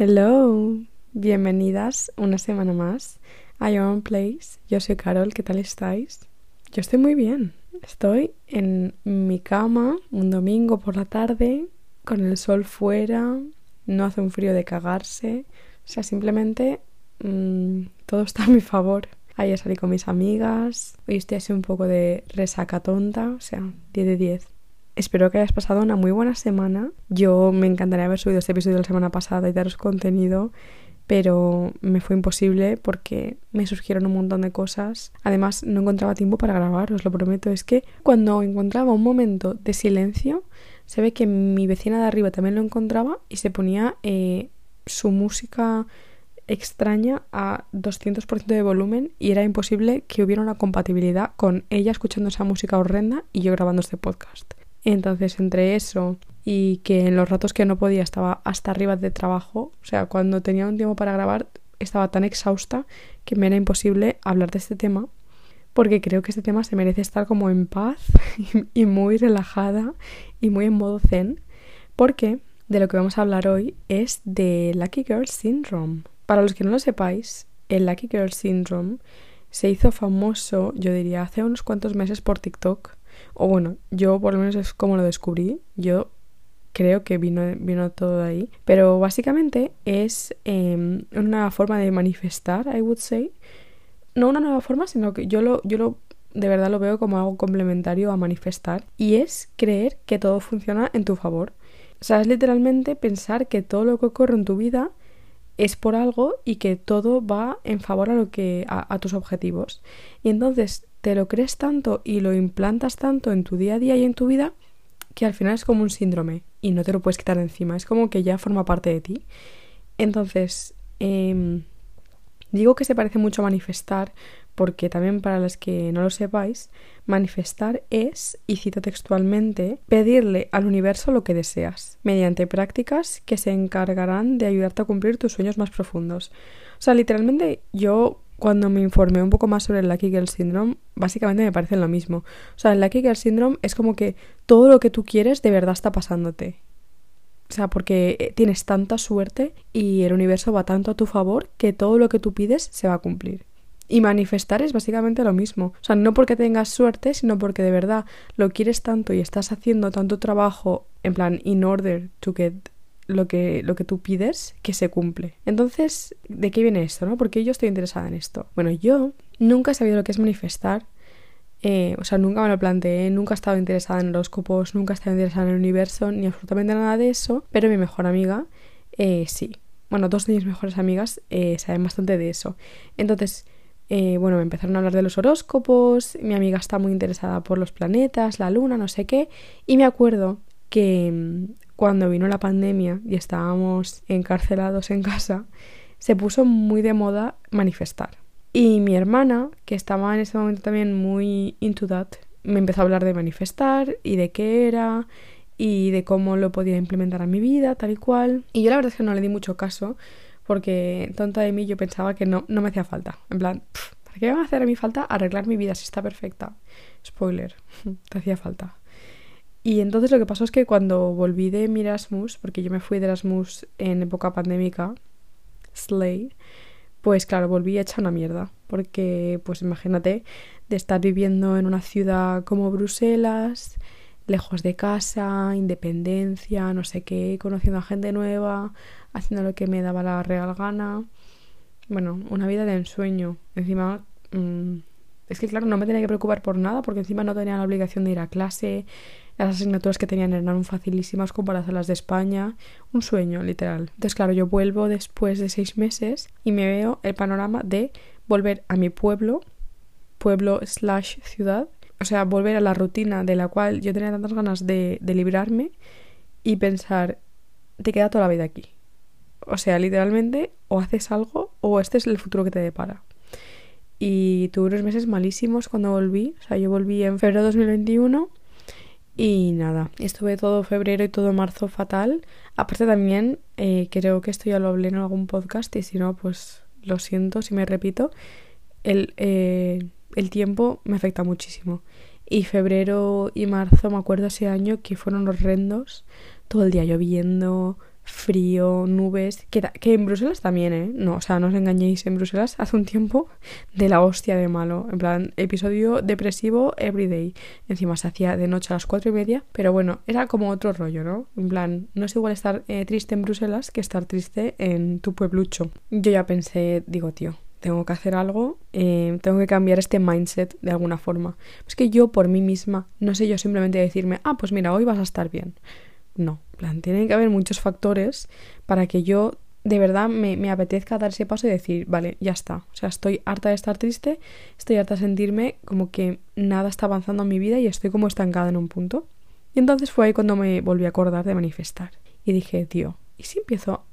Hello, bienvenidas una semana más a Your Own Place. Yo soy Carol, ¿qué tal estáis? Yo estoy muy bien. Estoy en mi cama un domingo por la tarde, con el sol fuera, no hace un frío de cagarse, o sea, simplemente mmm, todo está a mi favor. Ayer salí con mis amigas, hoy estoy así un poco de resaca tonta, o sea, 10 de 10. Espero que hayas pasado una muy buena semana. Yo me encantaría haber subido este episodio la semana pasada y daros contenido, pero me fue imposible porque me surgieron un montón de cosas. Además, no encontraba tiempo para grabar, os lo prometo. Es que cuando encontraba un momento de silencio, se ve que mi vecina de arriba también lo encontraba y se ponía eh, su música extraña a 200% de volumen y era imposible que hubiera una compatibilidad con ella escuchando esa música horrenda y yo grabando este podcast. Entonces, entre eso y que en los ratos que no podía estaba hasta arriba de trabajo, o sea, cuando tenía un tiempo para grabar estaba tan exhausta que me era imposible hablar de este tema, porque creo que este tema se merece estar como en paz y, muy relajada y muy en modo zen, porque de lo que vamos a hablar hoy es de Lucky Girl Syndrome. Para los que no lo sepáis, el Lucky Girl Syndrome se hizo famoso, yo diría, hace unos cuantos meses por TikTok o bueno, yo por lo menos es como lo descubrí. Yo creo que vino, vino todo de ahí. Pero básicamente es em, una forma de manifestar, I would say. No una nueva forma, sino que yo lo, yo lo de verdad lo veo como algo complementario a manifestar. Y es creer que todo funciona en tu favor. O sea, es literalmente pensar que todo lo que ocurre en tu vida es por algo y que todo va en favor a lo que a tus objetivos. Y entonces te lo crees tanto y lo implantas tanto en tu día a día y en tu vida que al final es como un síndrome y no te lo puedes quitar encima, es como que ya forma parte de ti. Entonces, em, digo que se parece mucho a manifestar porque también para los que no lo sepáis, manifestar es, y cito textualmente, pedirle al universo lo que deseas, mediante prácticas que se encargarán de ayudarte a cumplir tus sueños más profundos. O sea, literalmente yo cuando me informé un poco más sobre el Lucky Girl Syndrome, básicamente me parece lo mismo. O sea, el Lucky Girl Syndrome es como que todo lo que tú quieres de verdad está pasándote. O sea, porque eh, tienes tanta suerte y el universo va tanto a tu favor que todo lo que tú pides se va a cumplir. Y manifestar es básicamente lo mismo. O sea, no porque tengas suerte, sino porque de verdad lo quieres tanto y estás haciendo tanto trabajo en plan in order to get lo que, lo que tú pides que se cumple. Entonces, ¿de qué viene esto? ¿no? Porque yo estoy interesada en esto. Bueno, yo nunca he sabido lo que es manifestar. Eh, o sea, nunca me lo planteé, nunca he estado interesada en horóscopos, nunca he estado interesada en el universo, ni absolutamente nada de eso. Pero mi mejor amiga, eh, sí. Bueno, dos de mis mejores amigas eh, saben bastante de eso. Entonces, bueno, me empezaron a hablar de los horóscopos, mi amiga está muy interesada por los planetas, la luna, no sé qué, y me acuerdo que cuando vino la pandemia y estábamos encarcelados en casa, se puso muy de moda manifestar. Y mi hermana, que estaba en ese momento también muy into that, me empezó a hablar de manifestar y de qué era y de cómo lo podía implementar a mi vida, tal y cual. Y yo la verdad es que no le di mucho caso porque tonta de mí yo pensaba que no, no me hacía falta. En plan, ¿para qué me va a hacer a mí falta arreglar mi vida si está perfecta? Spoiler, te hacía falta. Y entonces lo que pasó es que cuando volví de mi Erasmus, porque yo me fui de Erasmus en época pandémica, Slay, pues claro, volví hecha una mierda. Porque, pues imagínate, de estar viviendo en una ciudad como Bruselas, lejos de casa, independencia, no sé qué, conociendo a gente nueva, haciendo lo que me daba la real gana. Bueno, una vida de ensueño. Encima, mm, es que claro, no me tenía que preocupar por nada porque encima no tenía la obligación de ir a clase, las asignaturas que tenían eran facilísimas comparadas a las de España. Un sueño, literal. Entonces, claro, yo vuelvo después de seis meses y me veo el panorama de volver a mi pueblo, pueblo slash ciudad. O sea, volver a la rutina de la cual yo tenía tantas ganas de, de librarme y pensar, te queda toda la vida aquí. O sea, literalmente, o haces algo o este es el futuro que te depara. Y tuve unos meses malísimos cuando volví. O sea, yo volví en febrero de 2021 y nada, estuve todo febrero y todo marzo fatal. Aparte también, eh, creo que esto ya lo hablé en algún podcast y si no, pues lo siento si me repito, el, eh, el tiempo me afecta muchísimo. Y febrero y marzo me acuerdo ese año que fueron horrendos, todo el día lloviendo, frío, nubes, que, que en Bruselas también, ¿eh? No, o sea, no os engañéis, en Bruselas hace un tiempo de la hostia de malo, en plan, episodio depresivo everyday. Encima se hacía de noche a las cuatro y media, pero bueno, era como otro rollo, ¿no? En plan, no es igual estar eh, triste en Bruselas que estar triste en tu pueblucho. Yo ya pensé, digo, tío, tengo que hacer algo, eh, tengo que cambiar este mindset de alguna forma. Es que yo por mí misma, no sé yo simplemente decirme, ah, pues mira, hoy vas a estar bien. No, plan, tienen que haber muchos factores para que yo de verdad me, apetezca dar ese paso y decir, vale, ya está. O sea, estoy harta de estar triste, estoy harta de sentirme como que nada está avanzando en mi vida y estoy como estancada en un punto. Y entonces fue ahí cuando me volví a acordar de manifestar. Y dije, tío, ¿y si empiezo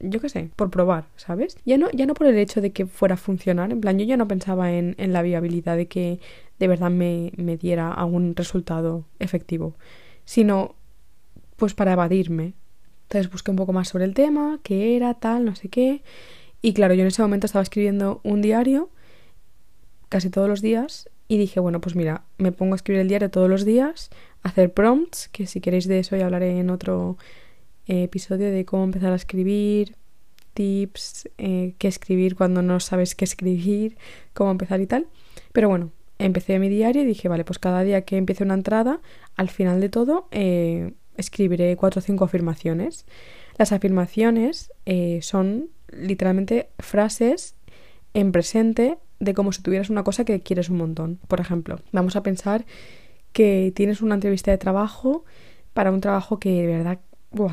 yo qué sé, por probar, ¿sabes? Ya no, ya no por el hecho de que fuera a funcionar, en plan, yo ya no pensaba en, en la viabilidad de que de verdad me, me, diera algún resultado efectivo, sino pues para evadirme. Entonces busqué un poco más sobre el tema, qué era, tal, no sé qué. Y claro, yo en ese momento estaba escribiendo un diario casi todos los días y dije, bueno, pues mira, me pongo a escribir el diario todos los días, hacer prompts, que si queréis de eso ya hablaré en otro eh, episodio de cómo empezar a escribir, tips, eh, qué escribir cuando no sabes qué escribir, cómo empezar y tal. Pero bueno, empecé mi diario y dije, vale, pues cada día que empiece una entrada, al final de todo, eh, escribiré cuatro o cinco afirmaciones. Las afirmaciones eh, son literalmente frases en presente de como si tuvieras una cosa que quieres un montón. Por ejemplo, vamos a pensar que tienes una entrevista de trabajo para un trabajo que de verdad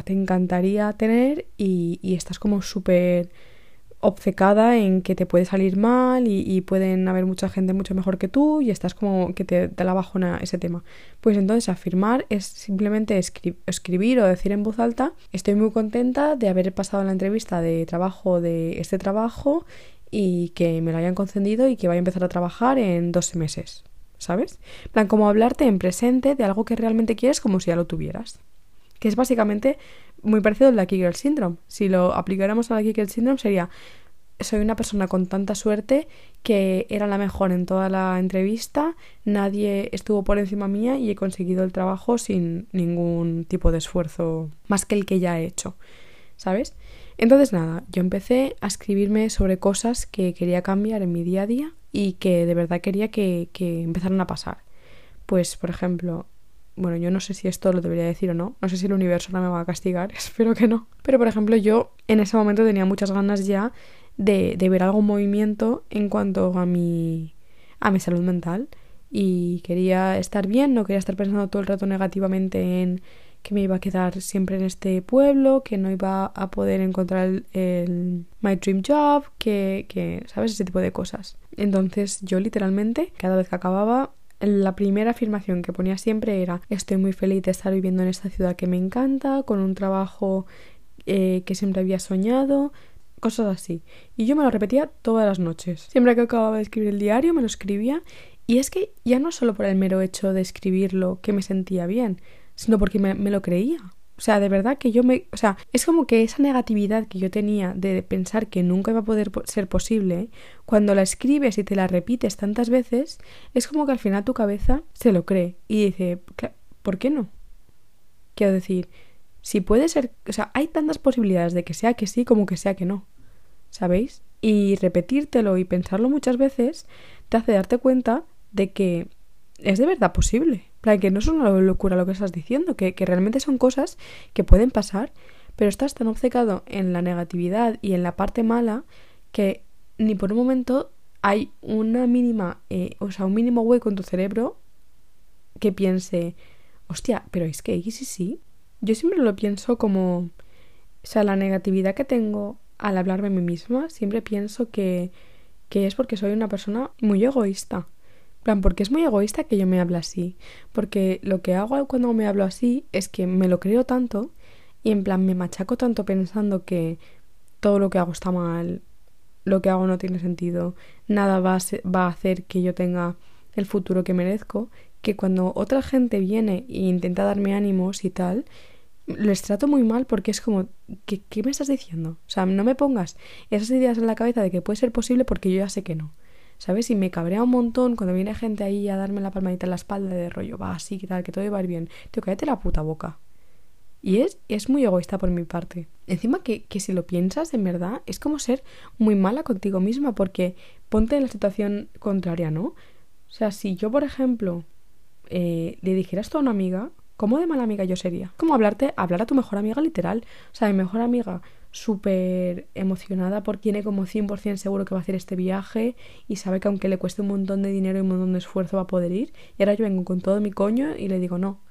te encantaría tener y, y estás como súper obcecada en que te puede salir mal y, pueden haber mucha gente mucho mejor que tú y estás como que te da la bajona ese tema. Pues entonces afirmar es simplemente escribir o decir en voz alta, estoy muy contenta de haber pasado la entrevista de trabajo de este trabajo y que me lo hayan concedido y que vaya a empezar a trabajar en dos meses, ¿sabes? plan, como hablarte en presente de algo que realmente quieres como si ya lo tuvieras. Que es básicamente muy parecido al de Girl Syndrome. Si lo aplicáramos a la Girl Syndrome sería soy una persona con tanta suerte que era la mejor en toda la entrevista, nadie estuvo por encima mía y he conseguido el trabajo sin ningún tipo de esfuerzo más que el que ya he hecho, ¿sabes? Entonces nada, yo empecé a escribirme sobre cosas que quería cambiar en mi día a día y que de verdad quería que, que empezaran a pasar. Pues, por ejemplo, bueno, yo no sé si esto lo debería decir o no, no sé si el universo no me va a castigar, espero que no. Pero por ejemplo, yo en ese momento tenía muchas ganas ya de, de ver algún movimiento en cuanto a mi, a mi salud mental y quería estar bien, no quería estar pensando todo el rato negativamente en que me iba a quedar siempre en este pueblo, que no iba a poder encontrar el, el my dream job, que, que, ¿sabes? Ese tipo de cosas. Entonces yo literalmente, cada vez que acababa, la primera afirmación que ponía siempre era estoy muy feliz de estar viviendo en esta ciudad que me encanta, con un trabajo eh, que siempre había soñado, cosas así. Y yo me lo repetía todas las noches. Siempre que acababa de escribir el diario me lo escribía y es que ya no solo por el mero hecho de escribirlo que me sentía bien, sino porque me, me lo creía. O sea, de verdad que yo me... O sea, es como que esa negatividad que yo tenía de pensar que nunca iba a poder ser posible, cuando la escribes y te la repites tantas veces, es como que al final tu cabeza se lo cree y dice, ¿por qué no? Quiero decir, si puede ser... O sea, hay tantas posibilidades de que sea que sí como que sea que no. ¿Sabéis? Y repetírtelo y pensarlo muchas veces te hace darte cuenta de que es de verdad posible que no es una locura lo que estás diciendo, que, que realmente son cosas que pueden pasar, pero estás tan obcecado en la negatividad y en la parte mala que ni por un momento hay una mínima, eh, o sea, un mínimo hueco en tu cerebro que piense, hostia, pero es que sí, sí. Yo siempre lo pienso como, o sea, la negatividad que tengo al hablarme a mí misma, siempre pienso que, que es porque soy una persona muy egoísta plan, porque es muy egoísta que yo me hable así. Porque lo que hago cuando me hablo así es que me lo creo tanto y en plan me machaco tanto pensando que todo lo que hago está mal, lo que hago no tiene sentido, nada va a, va a hacer que yo tenga el futuro que merezco, que cuando otra gente viene e intenta darme ánimos y tal, les trato muy mal porque es como, ¿qué, ¿qué me estás diciendo? O sea, no me pongas esas ideas en la cabeza de que puede ser posible porque yo ya sé que no. ¿Sabes? Y me cabrea un montón cuando viene gente ahí a darme la palmadita en la espalda de rollo, va así, que tal, que todo va a ir bien. Tío, cállate la puta boca. Y es, es muy egoísta por mi parte. Encima que, que si lo piensas, en verdad, es como ser muy mala contigo misma, porque ponte en la situación contraria, ¿no? O sea, si yo, por ejemplo, eh, le dijera esto a una amiga, ¿cómo de mala amiga yo sería? Como hablarte, hablar a tu mejor amiga literal. O sea, mi mejor amiga súper emocionada porque tiene como 100% seguro que va a hacer este viaje y sabe que aunque le cueste un montón de dinero y un montón de esfuerzo va a poder ir. Y ahora yo vengo con todo mi coño y le digo, no,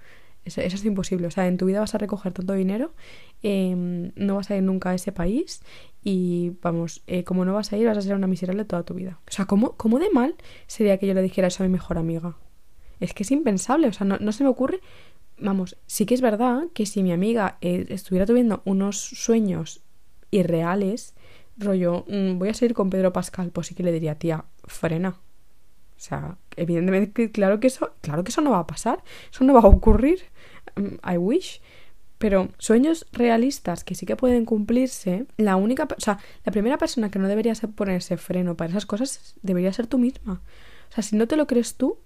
eso, es imposible. O sea, en tu vida vas a recoger tanto dinero, em, no vas a ir nunca a ese país y vamos, eh, como no vas a ir, vas a ser una miserable toda tu vida. O sea, ¿cómo, ¿cómo de mal sería que yo le dijera eso a mi mejor amiga? Es que es impensable, o sea, no, se me ocurre. Vamos, sí que es verdad que si mi amiga eh, estuviera tuviendo unos sueños irreales, rollo, mm, voy a salir con Pedro Pascal, pues sí que le diría, tía, frena. O sea, evidentemente, claro que eso, claro que eso no va a pasar, eso no va a ocurrir. Mm, I wish. Pero sueños realistas que sí que pueden cumplirse, la única, o sea, la primera persona que no debería ponerse freno para esas cosas debería ser tú misma. O sea, si no te lo crees tú,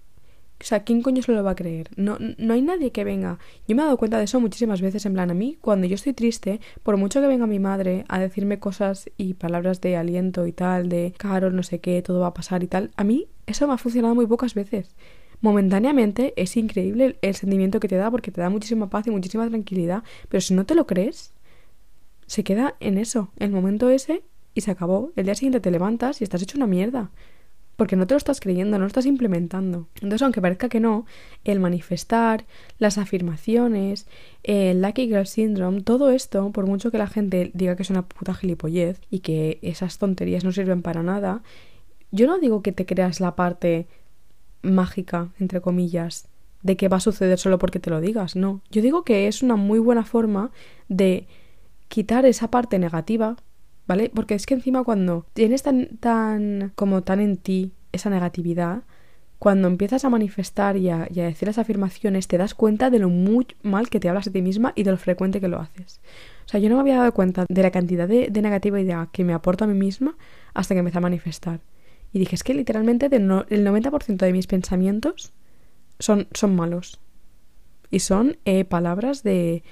o sea, ¿quién coño se lo va a creer? No, no hay nadie que venga. Yo me he dado cuenta de eso muchísimas veces. En plan, a mí, cuando yo estoy triste, por mucho que venga mi madre a decirme cosas y palabras de aliento y tal, de Carol, no sé qué, todo va a pasar y tal, a mí eso me ha funcionado muy pocas veces. Momentáneamente es increíble el sentimiento que te da porque te da muchísima paz y muchísima tranquilidad, pero si no te lo crees, se queda en eso, el momento ese y se acabó. El día siguiente te levantas y estás hecho una mierda porque no te lo estás creyendo, no lo estás implementando. Entonces, aunque parezca que no, el manifestar, las afirmaciones, el Lucky Girl Syndrome, todo esto, por mucho que la gente diga que es una puta gilipollez y que esas tonterías no sirven para nada, yo no digo que te creas la parte mágica, entre comillas, de que va a suceder solo porque te lo digas, no. Yo digo que es una muy buena forma de quitar esa parte negativa ¿vale? Porque es que encima cuando tienes tan, tan, como tan en ti esa negatividad, cuando empiezas a manifestar y a, decir las afirmaciones, te das cuenta de lo muy mal que te hablas de ti misma y de lo frecuente que lo haces. O sea, yo no me había dado cuenta de la cantidad de, de negatividad que me aporto a mí misma hasta que empecé a manifestar. Y dije, es que literalmente el 90% de mis pensamientos son, son malos. Y son eh, palabras de,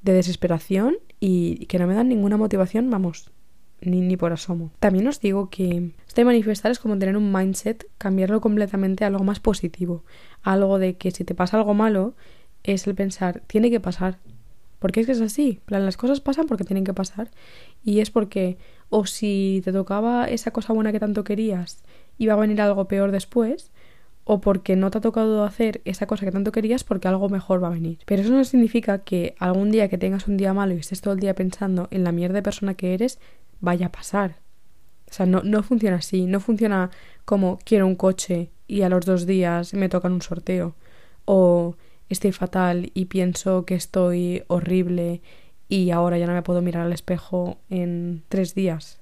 de desesperación y que no me dan ninguna motivación, vamos, ni, ni por asomo. También os digo que este manifestar es como tener un mindset, cambiarlo completamente a algo más positivo. Algo de que si te pasa algo malo, es el pensar, tiene que pasar. Porque es que es así, las cosas pasan porque tienen que pasar. Y es porque, o si te tocaba esa cosa buena que tanto querías, iba a venir algo peor después, o porque no te ha tocado hacer esa cosa que tanto querías porque algo mejor va a venir. Pero eso no significa que algún día que tengas un día malo y estés todo el día pensando en la mierda de persona que eres, vaya a pasar. O sea, no, no funciona así, no funciona como quiero un coche y a los dos días me tocan un sorteo. O estoy fatal y pienso que estoy horrible y ahora ya no me puedo mirar al espejo en tres días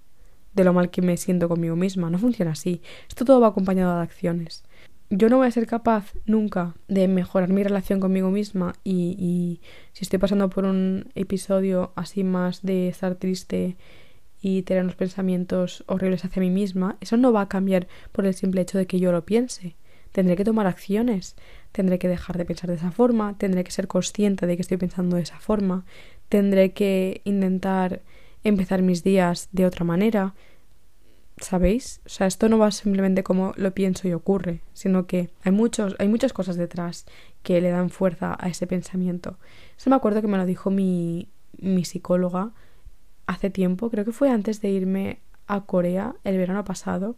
de lo mal que me siento conmigo misma. No funciona así. Esto todo va acompañado de acciones. Yo no voy a ser capaz nunca de mejorar mi relación conmigo misma y, y si estoy pasando por un episodio así más de estar triste y tener unos pensamientos horribles hacia mí misma, eso no va a cambiar por el simple hecho de que yo lo piense. Tendré que tomar acciones, tendré que dejar de pensar de esa forma, tendré que ser consciente de que estoy pensando de esa forma, tendré que intentar empezar mis días de otra manera. ¿Sabéis? O sea, esto no va simplemente como lo pienso y ocurre, sino que hay muchos, hay muchas cosas detrás que le dan fuerza a ese pensamiento. Eso me acuerdo que me lo dijo mi, mi psicóloga hace tiempo, creo que fue antes de irme a Corea el verano pasado,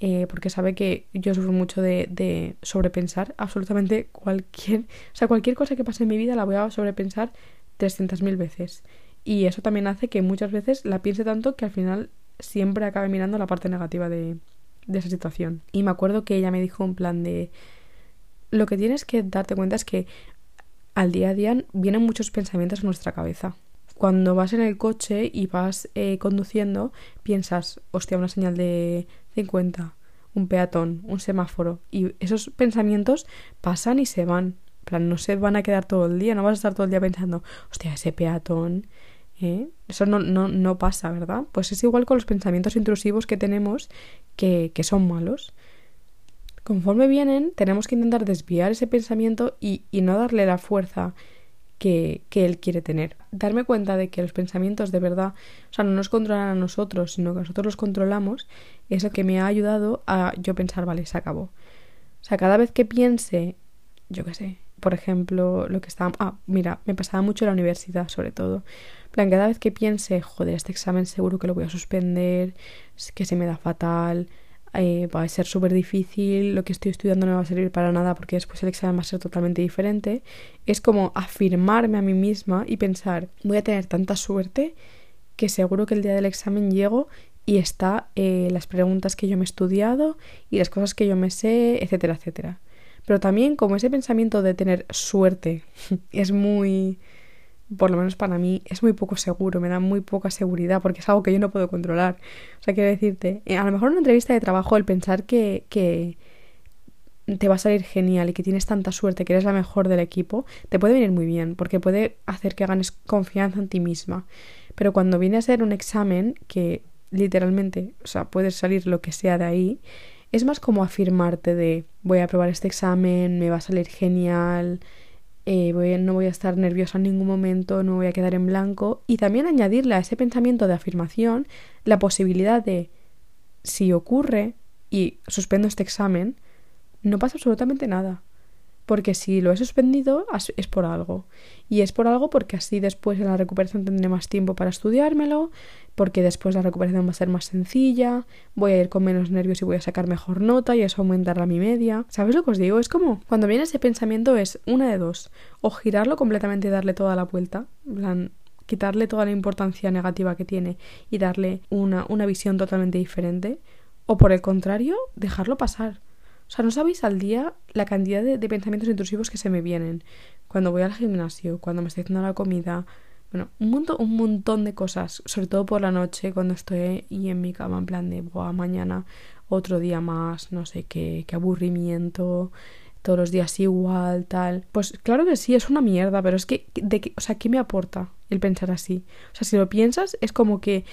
eh, porque sabe que yo sufro mucho de, de, sobrepensar absolutamente cualquier, o sea, cualquier cosa que pase en mi vida la voy a sobrepensar 300.000 veces. Y eso también hace que muchas veces la piense tanto que al final siempre acabe mirando la parte negativa de, de esa situación. Y me acuerdo que ella me dijo un plan de... Lo que tienes que darte cuenta es que al día a día vienen muchos pensamientos en nuestra cabeza cuando vas en el coche y vas eh, conduciendo, piensas, hostia, una señal de 50, un peatón, un semáforo. Y esos pensamientos pasan y se van. plan, no se van a quedar todo el día, no vas a estar todo el día pensando, hostia, ese peatón. ¿eh? Eso no, no, no pasa, ¿verdad? Pues es igual con los pensamientos intrusivos que tenemos que, que son malos. Conforme vienen, tenemos que intentar desviar ese pensamiento y, y no darle la fuerza que, que, él quiere tener. Darme cuenta de que los pensamientos de verdad, o sea, no nos controlan a nosotros, sino que nosotros los controlamos, es lo que me ha ayudado a yo pensar, vale, se acabó. O sea, cada vez que piense, yo qué sé, por ejemplo, lo que estaba... Ah, mira, me pasaba mucho en la universidad, sobre todo. plan, cada vez que piense, joder, este examen seguro que lo voy a suspender, que se me da fatal, eh, va a ser súper difícil, lo que estoy estudiando no me va a servir para nada porque después el examen va a ser totalmente diferente, es como afirmarme a mí misma y pensar, voy a tener tanta suerte que seguro que el día del examen llego y está eh, las preguntas que yo me he estudiado y las cosas que yo me sé, etcétera, etcétera. Pero también como ese pensamiento de tener suerte es muy por lo menos para mí, es muy poco seguro, me da muy poca seguridad porque es algo que yo no puedo controlar. O sea, quiero decirte, eh, a lo mejor en una entrevista de trabajo el pensar que, que te va a salir genial y que tienes tanta suerte, que eres la mejor del equipo, te puede venir muy bien porque puede hacer que ganes confianza en ti misma. Pero cuando viene a ser un examen que literalmente, o sea, puedes salir lo que sea de ahí, es más como afirmarte de voy a probar este examen, me va a salir genial, eh, no voy a estar nerviosa en ningún momento, no voy a quedar en blanco. Y también añadirle a ese pensamiento de afirmación la posibilidad de si ocurre y suspendo este examen, no pasa absolutamente nada porque si lo he suspendido es por algo. Y es por algo porque así después en la recuperación tendré más tiempo para estudiármelo, porque después la recuperación va a ser más sencilla, voy a ir con menos nervios y voy a sacar mejor nota y eso aumentará mi media. ¿Sabes lo que os digo? Es como cuando viene ese pensamiento es una de dos, o girarlo completamente y darle toda la vuelta, quitarle toda la importancia negativa que tiene y darle una, una visión totalmente diferente, o por el contrario, dejarlo pasar o sea, no sabéis al día la cantidad de, pensamientos intrusivos que se me vienen cuando voy al gimnasio, cuando me estoy haciendo la comida. Bueno, un montón, un montón de cosas, sobre todo por la noche, cuando estoy y en mi cama, en plan de, Buah, mañana otro día más, no sé qué, qué aburrimiento, todos los días igual, tal. Pues claro que sí, es una mierda, pero es que, de o sea, ¿qué me aporta el pensar así? O sea, si lo piensas, es como que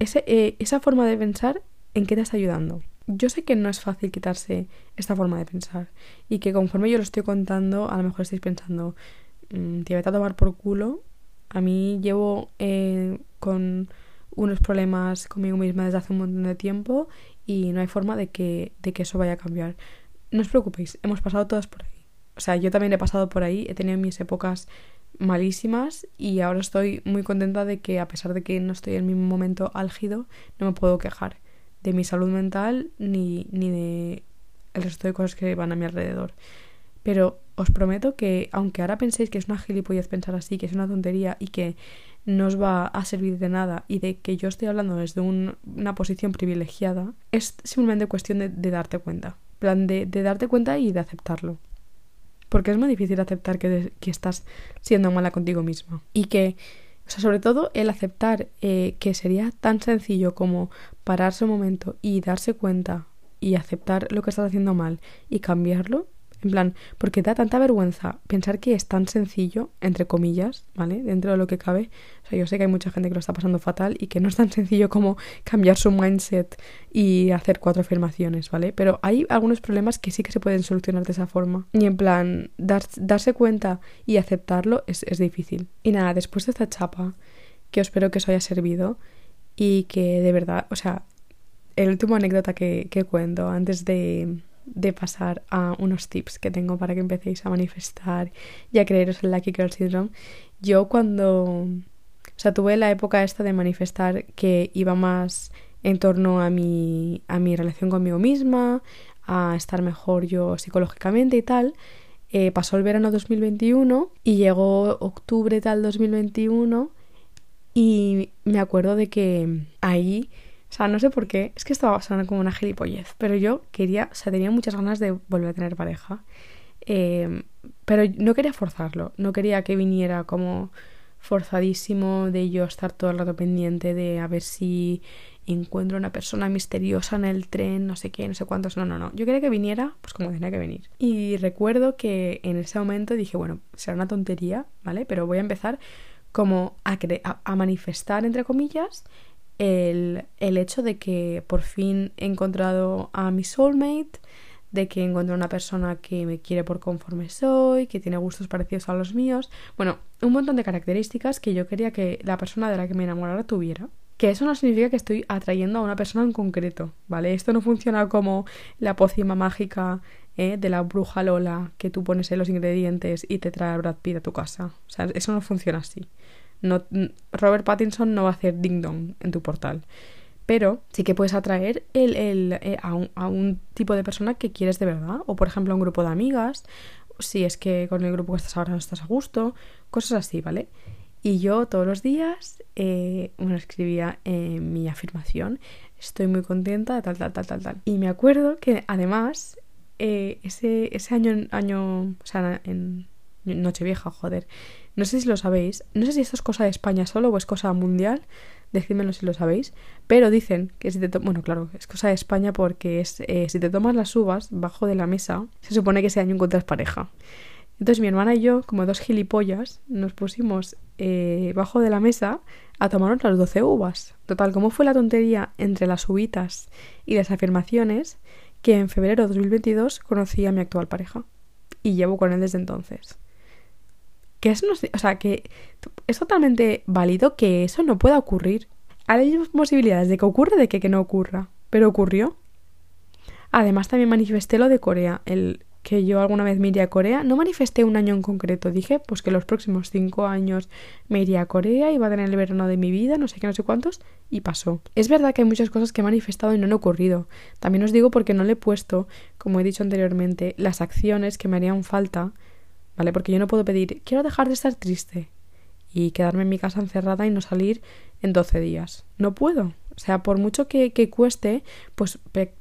ese, eh, esa forma de pensar, ¿en qué te está ayudando? Yo sé que no es fácil quitarse esta forma de pensar y que conforme yo lo estoy contando, a lo mejor estáis pensando, mmm, te voy a tomar por culo. A mí llevo eh, con unos problemas conmigo misma desde hace un montón de tiempo y no hay forma de que, de que eso vaya a cambiar. No os preocupéis, hemos pasado todas por ahí. O sea, yo también he pasado por ahí, he tenido mis épocas malísimas y ahora estoy muy contenta de que a pesar de que no estoy en mi momento álgido, no me puedo quejar de mi salud mental ni, ni de el resto de cosas que van a mi alrededor. Pero os prometo que, aunque ahora penséis que es una gilipollez pensar así, que es una tontería y que no os va a servir de nada y de que yo estoy hablando desde una posición privilegiada, es simplemente cuestión de, darte cuenta. plan, de, de, darte cuenta y de aceptarlo. Porque es muy difícil aceptar que, que estás siendo mala contigo misma. Y que o sea, sobre todo el aceptar eh, que sería tan sencillo como pararse un momento y darse cuenta y aceptar lo que estás haciendo mal y cambiarlo, en plan, porque da tanta vergüenza pensar que es tan sencillo, entre comillas, ¿vale? Dentro de lo que cabe. O sea, yo sé que hay mucha gente que lo está pasando fatal y que no es tan sencillo como cambiar su mindset y hacer cuatro afirmaciones, ¿vale? Pero hay algunos problemas que sí que se pueden solucionar de esa forma. Y en plan, darse cuenta y aceptarlo es, es difícil. Y nada, después de esta chapa, que espero que os haya servido y que de verdad, o sea, el último anécdota que, que cuento antes de de pasar a unos tips que tengo para que empecéis a manifestar y a creeros el Lucky Girl Syndrome. Yo cuando, o sea, tuve la época esta de manifestar que iba más en torno a mi, a mi relación conmigo misma, a estar mejor yo psicológicamente y tal. Eh, pasó el verano 2021 y llegó octubre tal 2021 y me acuerdo de que ahí sea, no sé por qué, es que estaba sonando como una gilipollez, pero yo quería, o sea, tenía muchas ganas de volver a tener pareja, em, pero no quería forzarlo, no quería que viniera como forzadísimo de yo estar todo el rato pendiente de a ver si encuentro una persona misteriosa en el tren, no sé qué, no sé cuántos, no, no, no, yo quería que viniera pues como tenía que venir. Y recuerdo que en ese momento dije, bueno, será una tontería, ¿vale? Pero voy a empezar como a, a manifestar, entre comillas, el, el hecho de que por fin he encontrado a mi soulmate, de que encuentro una persona que me quiere por conforme soy, que tiene gustos parecidos a los míos. Bueno, un montón de características que yo quería que la persona de la que me enamorara tuviera. Que eso no significa que estoy atrayendo a una persona en concreto, ¿vale? Esto no funciona como la pócima mágica ¿eh? de la bruja Lola que tú pones en los ingredientes y te trae a Brad Pitt a tu casa. O sea, eso no funciona así. No, Robert Pattinson no va a hacer ding dong en tu portal. Pero sí que puedes atraer el, el, eh, a, un, a, un, tipo de persona que quieres de verdad. O por ejemplo a un grupo de amigas. Si es que con el grupo que estás ahora no estás a gusto. Cosas así, ¿vale? Y yo todos los días eh, escribía en mi afirmación. Estoy muy contenta, tal, tal, tal, tal, tal. Y me acuerdo que además eh, ese, ese año, año, o sea, en Nochevieja, joder. No sé si lo sabéis. No sé si esto es cosa de España solo o es cosa mundial. Decídmelo si lo sabéis. Pero dicen que si te... Bueno, claro, es cosa de España porque es eh, si te tomas las uvas bajo de la mesa, se supone que ese año encuentras pareja. Entonces mi hermana y yo, como dos gilipollas, nos pusimos eh, bajo de la mesa a tomarnos las 12 uvas. Total, ¿cómo fue la tontería entre las uvitas y las afirmaciones? Que en febrero de 2022 conocí a mi actual pareja. Y llevo con él desde entonces. Que eso no, o sea, que es totalmente válido que eso no pueda ocurrir. Hay posibilidades de que ocurra, de que, que no ocurra. Pero ocurrió. Además, también manifesté lo de Corea. El que yo alguna vez me iría a Corea. No manifesté un año en concreto. Dije, pues que los próximos cinco años me iría a Corea, iba a tener el verano de mi vida, no sé qué, no sé cuántos. Y pasó. Es verdad que hay muchas cosas que he manifestado y no han ocurrido. También os digo porque no le he puesto, como he dicho anteriormente, las acciones que me harían falta ¿vale? Porque yo no puedo pedir, quiero dejar de estar triste y quedarme en mi casa encerrada y no salir en 12 días. No puedo. O sea, por mucho que, que cueste, pues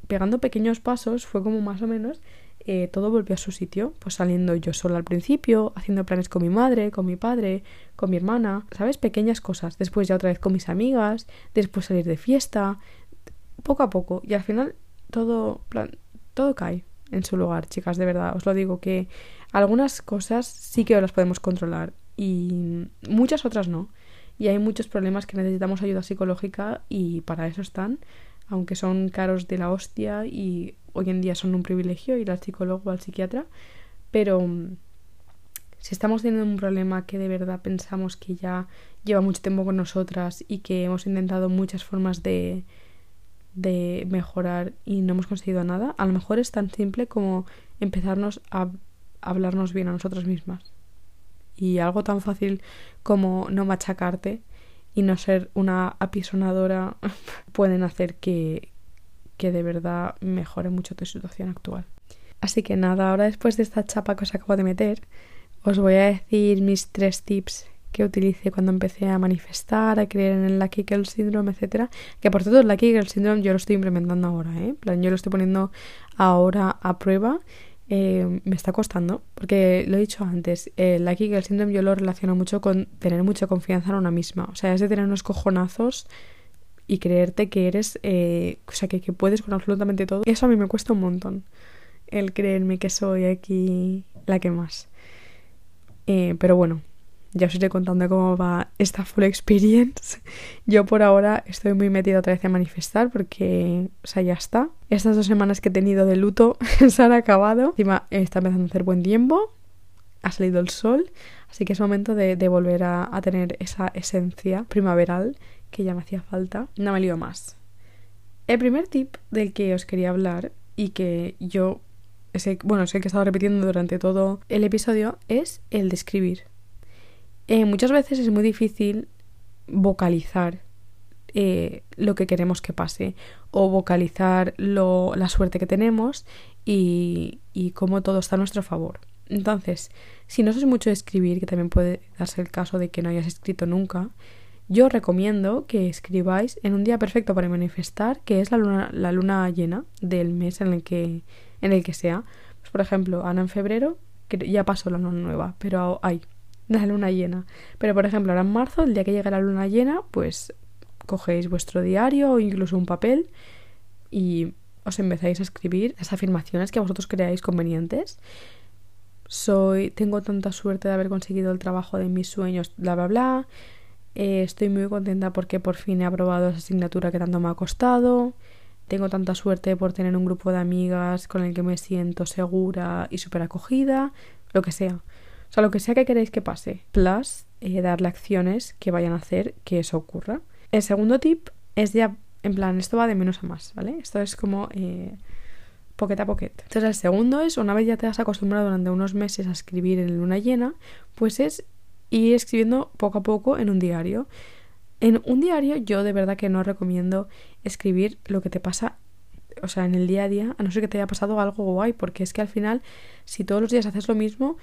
pegando pequeños pasos fue como más o menos eh, todo volvió a su sitio, pues saliendo yo sola al principio, haciendo planes con mi madre, con mi padre, con mi hermana, ¿sabes? Pequeñas cosas. Después ya otra vez con mis amigas, después salir de fiesta, poco a poco. Y al final todo, plan, todo cae en su lugar, chicas, de verdad. Os lo digo que algunas cosas sí que las podemos controlar y muchas otras no. Y hay muchos problemas que necesitamos ayuda psicológica y para eso están, aunque son caros de la hostia y hoy en día son un privilegio ir al psicólogo o al psiquiatra, pero si estamos teniendo un problema que de verdad pensamos que ya lleva mucho tiempo con nosotras y que hemos intentado muchas formas de, de mejorar y no hemos conseguido nada, a lo mejor es tan simple como empezarnos a hablarnos bien a nosotras mismas. Y algo tan fácil como no machacarte y no ser una apisonadora pueden hacer que, que de verdad mejore mucho tu situación actual. Así que nada, ahora después de esta chapa que os acabo de meter, os voy a decir mis tres tips que utilicé cuando empecé a manifestar, a creer en el Lucky Girl Syndrome, etc. Que por cierto, el Lucky Girl Syndrome yo lo estoy implementando ahora, ¿eh? plan, yo lo estoy poniendo ahora a prueba eh, me está costando, porque lo he dicho antes, el Lucky Girl Syndrome yo lo relaciono mucho con tener mucha confianza en una misma, o sea, es de tener unos cojonazos y creerte que eres, eh, o sea, que, que, puedes con absolutamente todo. Eso a mí me cuesta un montón, el creerme que soy aquí la que más. Eh, pero bueno, ya os iré contando cómo va esta full experience. Yo por ahora estoy muy metida otra vez a manifestar porque, o sea, ya está. Estas dos semanas que he tenido de luto se han acabado. Encima está empezando a hacer buen tiempo, ha salido el sol, así que es momento de, volver a, a, tener esa esencia primaveral que ya me hacía falta. No me lío más. El primer tip del que os quería hablar y que yo, sé, bueno, sé que he estado repitiendo durante todo el episodio es el de escribir eh, muchas veces es muy difícil vocalizar eh, lo que queremos que pase o vocalizar lo, la suerte que tenemos y, y cómo todo está a nuestro favor. Entonces, si no sabes mucho de escribir, que también puede darse el caso de que no hayas escrito nunca, yo recomiendo que escribáis en un día perfecto para manifestar, que es la luna, la luna llena del mes en el que, en el que sea. Pues, por ejemplo, Ana en febrero, que ya pasó la luna nueva, pero hay la luna llena. Pero por ejemplo, ahora en marzo, el día que llegue la luna llena, pues cogéis vuestro diario o incluso un papel y os empezáis a escribir las afirmaciones que vosotros creáis convenientes. Soy, tengo tanta suerte de haber conseguido el trabajo de mis sueños, bla bla bla. Eh, estoy muy contenta porque por fin he aprobado esa asignatura que tanto me ha costado. tengo tanta suerte por tener un grupo de amigas con el que me siento segura y súper acogida, lo que sea. Sea, lo que sea que queréis que pase. Plus, eh, darle acciones que vayan a hacer que eso ocurra. El segundo tip es ya, en plan, esto va de menos a más, ¿vale? Esto es como eh, poquete a poquete. Entonces, el segundo es, una vez ya te has acostumbrado durante unos meses a escribir en luna llena, pues es ir escribiendo poco a poco en un diario. En un diario yo de verdad que no recomiendo escribir lo que te pasa, o sea, en el día a día, a no ser que te haya pasado algo guay, porque es que al final, si todos los días haces lo mismo,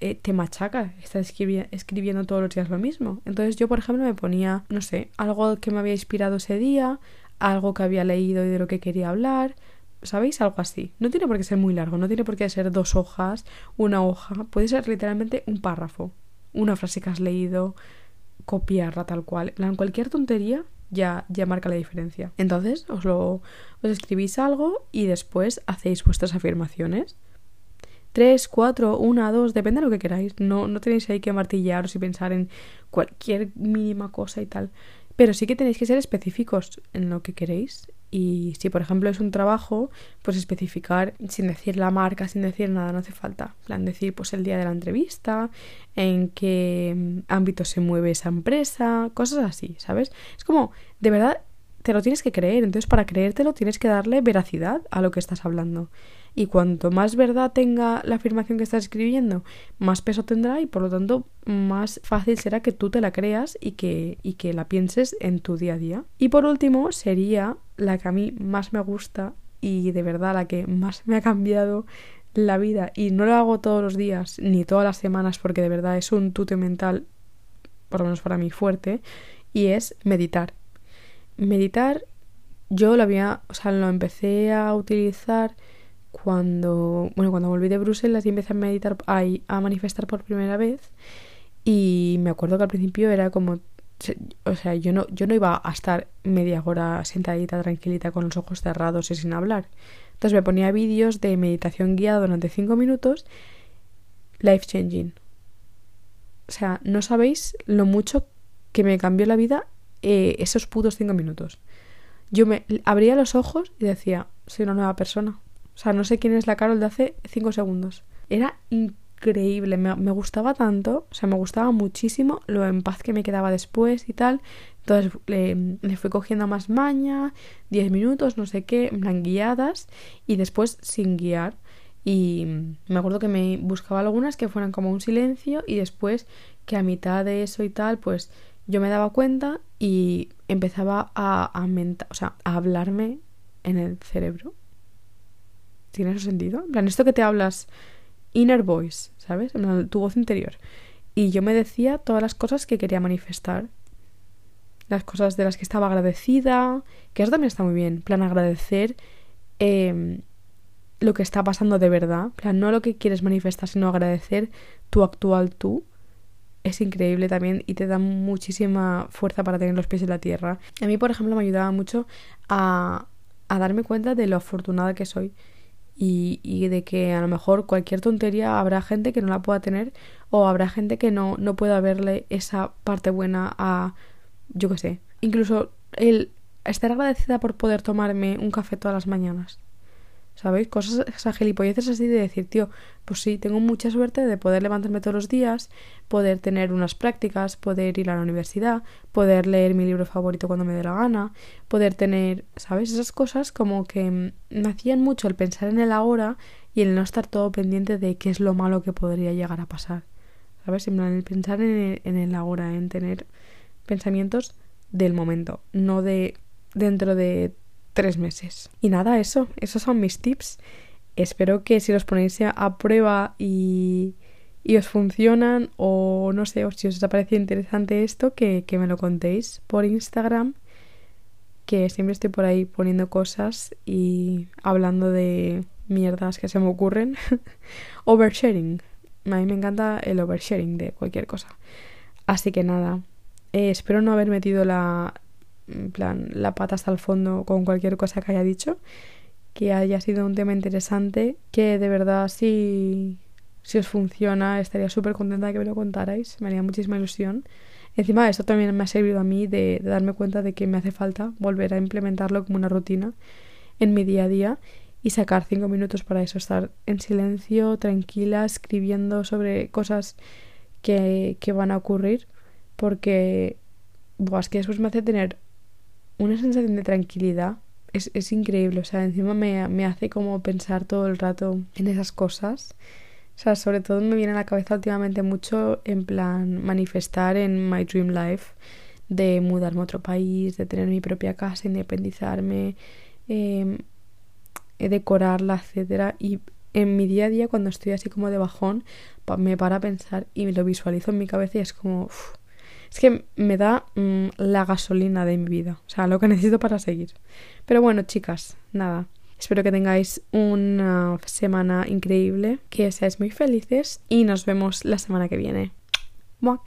eh, te machaca, estás escribiendo todos los días lo mismo. Entonces yo, por ejemplo, me ponía, no sé, algo que me había inspirado ese día, algo que había leído y de lo que quería hablar, ¿sabéis? Algo así. No tiene por qué ser muy largo, no tiene por qué ser dos hojas, una hoja, puede ser literalmente un párrafo, una frase que has leído, copiarla tal cual. En cualquier tontería ya, ya marca la diferencia. Entonces, os lo os escribís algo y después hacéis vuestras afirmaciones. Tres, cuatro, una, dos, depende de lo que queráis. No, no tenéis ahí que martillaros y pensar en cualquier mínima cosa y tal. Pero sí que tenéis que ser específicos en lo que queréis. Y si, por ejemplo, es un trabajo, pues especificar sin decir la marca, sin decir nada, no hace falta. Plan, decir, pues el día de la entrevista, en qué ámbito se mueve esa empresa, cosas así, ¿sabes? Es como, de verdad, te lo tienes que creer. Entonces, para creértelo, tienes que darle veracidad a lo que estás hablando. Y cuanto más verdad tenga la afirmación que estás escribiendo, más peso tendrá y por lo tanto más fácil será que tú te la creas y que, y que la pienses en tu día a día. Y por último sería la que a mí más me gusta y de verdad la que más me ha cambiado la vida y no lo hago todos los días ni todas las semanas porque de verdad es un tute mental, por lo menos para mí, fuerte y es meditar. Meditar yo lo había, o sea, lo empecé a utilizar cuando, bueno, cuando volví de Bruselas y empecé a meditar, a, a manifestar por primera vez y me acuerdo que al principio era como o sea, yo no, yo no iba a estar media hora sentadita, tranquilita, con los ojos cerrados y sin hablar. Entonces me ponía vídeos de meditación guiada durante cinco minutos, life changing. O sea, no sabéis lo mucho que me cambió la vida eh, esos putos cinco minutos. Yo me abría los ojos y decía, soy una nueva persona. O sea, no sé quién es la Carol de hace cinco segundos. Era increíble, me, gustaba tanto, o sea, me gustaba muchísimo lo en paz que me quedaba después y tal. Entonces le, fui cogiendo más maña, diez minutos, no sé qué, en guiadas y después sin guiar. Y me acuerdo que me buscaba algunas que fueran como un silencio y después que a mitad de eso y tal, pues yo me daba cuenta y empezaba a, a, o sea, a hablarme en el cerebro ¿Tiene sentido? En plan, esto que te hablas, inner voice, ¿sabes? En plan, tu voz interior. Y yo me decía todas las cosas que quería manifestar. Las cosas de las que estaba agradecida. Que eso también está muy bien. En plan, agradecer em, lo que está pasando de verdad. Plan, no lo que quieres manifestar, sino agradecer tu actual tú. Es increíble también y te da muchísima fuerza para tener los pies en la tierra. A mí, por ejemplo, me ayudaba mucho a, a darme cuenta de lo afortunada que soy y, y, de que a lo mejor cualquier tontería habrá gente que no la pueda tener o habrá gente que no, no pueda verle esa parte buena a, yo qué sé, incluso el estar agradecida por poder tomarme un café todas las mañanas. ¿Sabéis? Cosas, esas así de decir, tío, pues sí, tengo mucha suerte de poder levantarme todos los días, poder tener unas prácticas, poder ir a la universidad, poder leer mi libro favorito cuando me dé la gana, poder tener, ¿sabes? Esas cosas como que me hacían mucho el pensar en el ahora y el no estar todo pendiente de qué es lo malo que podría llegar a pasar. ¿Sabes? En el pensar en el, en el ahora, en tener pensamientos del momento, no de dentro de tres meses. Y nada, eso, esos son mis tips. Espero que si los ponéis a prueba y, y os funcionan o no sé, o si os ha parecido interesante esto, que, que me lo contéis por Instagram, que siempre estoy por ahí poniendo cosas y hablando de mierdas que se me ocurren. oversharing. A mí me encanta el oversharing de cualquier cosa. Así que nada, eh, espero no haber metido la, en plan, la pata hasta el fondo con cualquier cosa que haya dicho, que haya sido un tema interesante, que de verdad si, si os funciona estaría súper contenta de que me lo contarais, me haría muchísima ilusión. Encima esto también me ha servido a mí de, darme cuenta de que me hace falta volver a implementarlo como una rutina en mi día a día y sacar cinco minutos para eso, estar en silencio, tranquila, escribiendo sobre cosas que, que van a ocurrir, porque buah, es que después me hace tener una sensación de tranquilidad. Es, es increíble, o sea, encima me, me hace como pensar todo el rato en esas cosas. O sea, sobre todo me viene a la cabeza últimamente mucho en plan manifestar en My Dream Life de mudarme a otro país, de tener mi propia casa, independizarme, eh, decorarla, etcétera. Y en mi día a día, cuando estoy así como de bajón, me para a pensar y lo visualizo en mi cabeza y es como. Es que me da mm, la gasolina de mi vida. O sea, lo que necesito para seguir. Pero bueno, chicas, nada. Espero que tengáis una semana increíble, que seáis muy felices y nos vemos la semana que viene.